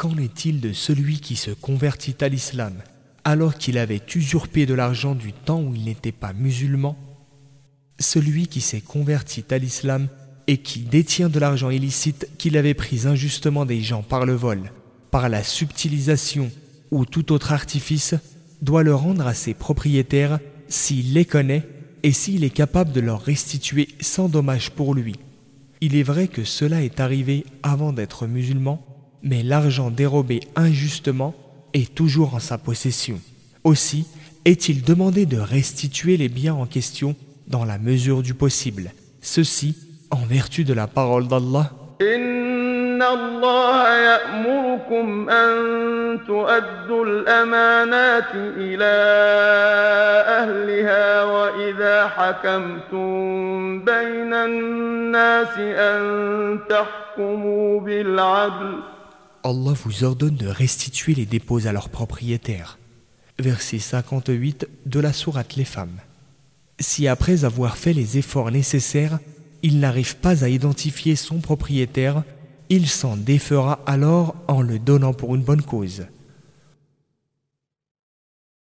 Qu'en est-il de celui qui se convertit à l'islam alors qu'il avait usurpé de l'argent du temps où il n'était pas musulman? Celui qui s'est converti à l'islam et qui détient de l'argent illicite qu'il avait pris injustement des gens par le vol, par la subtilisation ou tout autre artifice, doit le rendre à ses propriétaires s'il les connaît et s'il est capable de leur restituer sans dommage pour lui. Il est vrai que cela est arrivé avant d'être musulman, mais l'argent dérobé injustement est toujours en sa possession. Aussi est-il demandé de restituer les biens en question dans la mesure du possible, ceci en vertu de la parole d'Allah. Allah vous ordonne de restituer les dépôts à leurs propriétaires. Verset 58 de la sourate Les Femmes. Si après avoir fait les efforts nécessaires, il n'arrive pas à identifier son propriétaire, il s'en défera alors en le donnant pour une bonne cause.